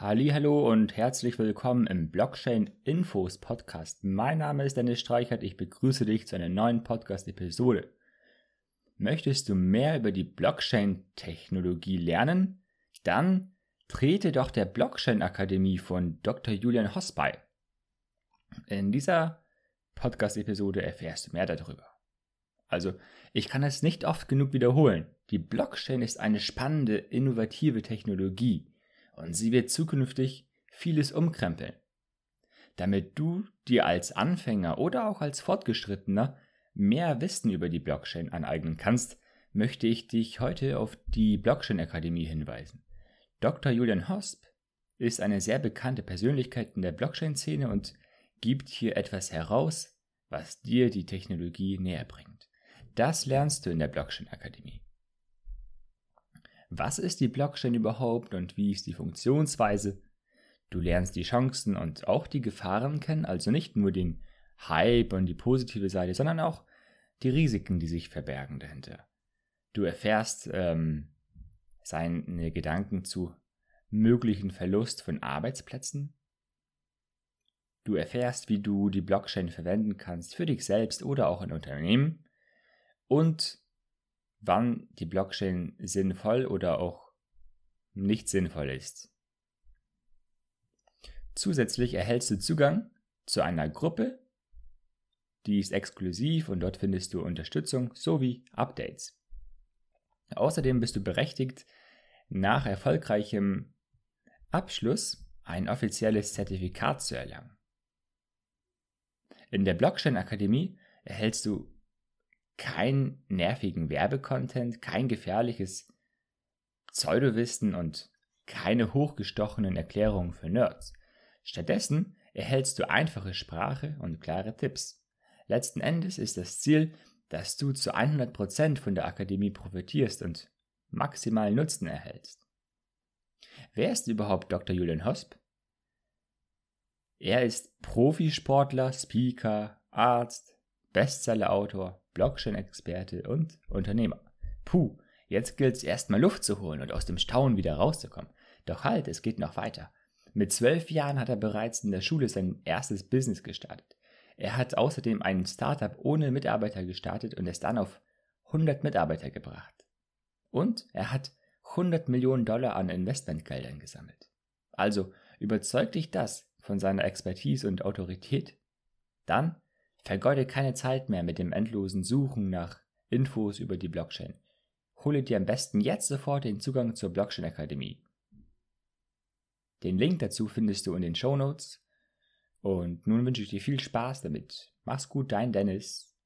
Hallo und herzlich willkommen im Blockchain Infos Podcast. Mein Name ist Dennis Streichert. Ich begrüße dich zu einer neuen Podcast Episode. Möchtest du mehr über die Blockchain Technologie lernen? Dann trete doch der Blockchain Akademie von Dr. Julian Hoss bei. In dieser Podcast Episode erfährst du mehr darüber. Also, ich kann es nicht oft genug wiederholen. Die Blockchain ist eine spannende, innovative Technologie und sie wird zukünftig vieles umkrempeln. Damit du dir als Anfänger oder auch als Fortgeschrittener mehr Wissen über die Blockchain aneignen kannst, möchte ich dich heute auf die Blockchain Akademie hinweisen. Dr. Julian Hosp ist eine sehr bekannte Persönlichkeit in der Blockchain-Szene und gibt hier etwas heraus, was dir die Technologie näher bringt. Das lernst du in der Blockchain Akademie. Was ist die Blockchain überhaupt und wie ist die Funktionsweise? Du lernst die Chancen und auch die Gefahren kennen, also nicht nur den Hype und die positive Seite, sondern auch die Risiken, die sich verbergen dahinter. Du erfährst ähm, seine Gedanken zu möglichen Verlust von Arbeitsplätzen. Du erfährst, wie du die Blockchain verwenden kannst für dich selbst oder auch in Unternehmen. Und wann die Blockchain sinnvoll oder auch nicht sinnvoll ist. Zusätzlich erhältst du Zugang zu einer Gruppe, die ist exklusiv und dort findest du Unterstützung sowie Updates. Außerdem bist du berechtigt, nach erfolgreichem Abschluss ein offizielles Zertifikat zu erlangen. In der Blockchain Akademie erhältst du kein nervigen Werbecontent, kein gefährliches Pseudowissen und keine hochgestochenen Erklärungen für Nerds. Stattdessen erhältst du einfache Sprache und klare Tipps. Letzten Endes ist das Ziel, dass du zu 100% von der Akademie profitierst und maximal Nutzen erhältst. Wer ist überhaupt Dr. Julian Hosp? Er ist Profisportler, Speaker, Arzt, Bestsellerautor, Blockchain-Experte und Unternehmer. Puh, jetzt gilt es erstmal Luft zu holen und aus dem Staunen wieder rauszukommen. Doch halt, es geht noch weiter. Mit zwölf Jahren hat er bereits in der Schule sein erstes Business gestartet. Er hat außerdem ein Startup ohne Mitarbeiter gestartet und es dann auf 100 Mitarbeiter gebracht. Und er hat 100 Millionen Dollar an Investmentgeldern gesammelt. Also überzeugt dich das von seiner Expertise und Autorität? Dann Vergeude keine Zeit mehr mit dem endlosen Suchen nach Infos über die Blockchain. Hole dir am besten jetzt sofort den Zugang zur Blockchain Akademie. Den Link dazu findest du in den Show Notes. Und nun wünsche ich dir viel Spaß damit. Mach's gut, dein Dennis.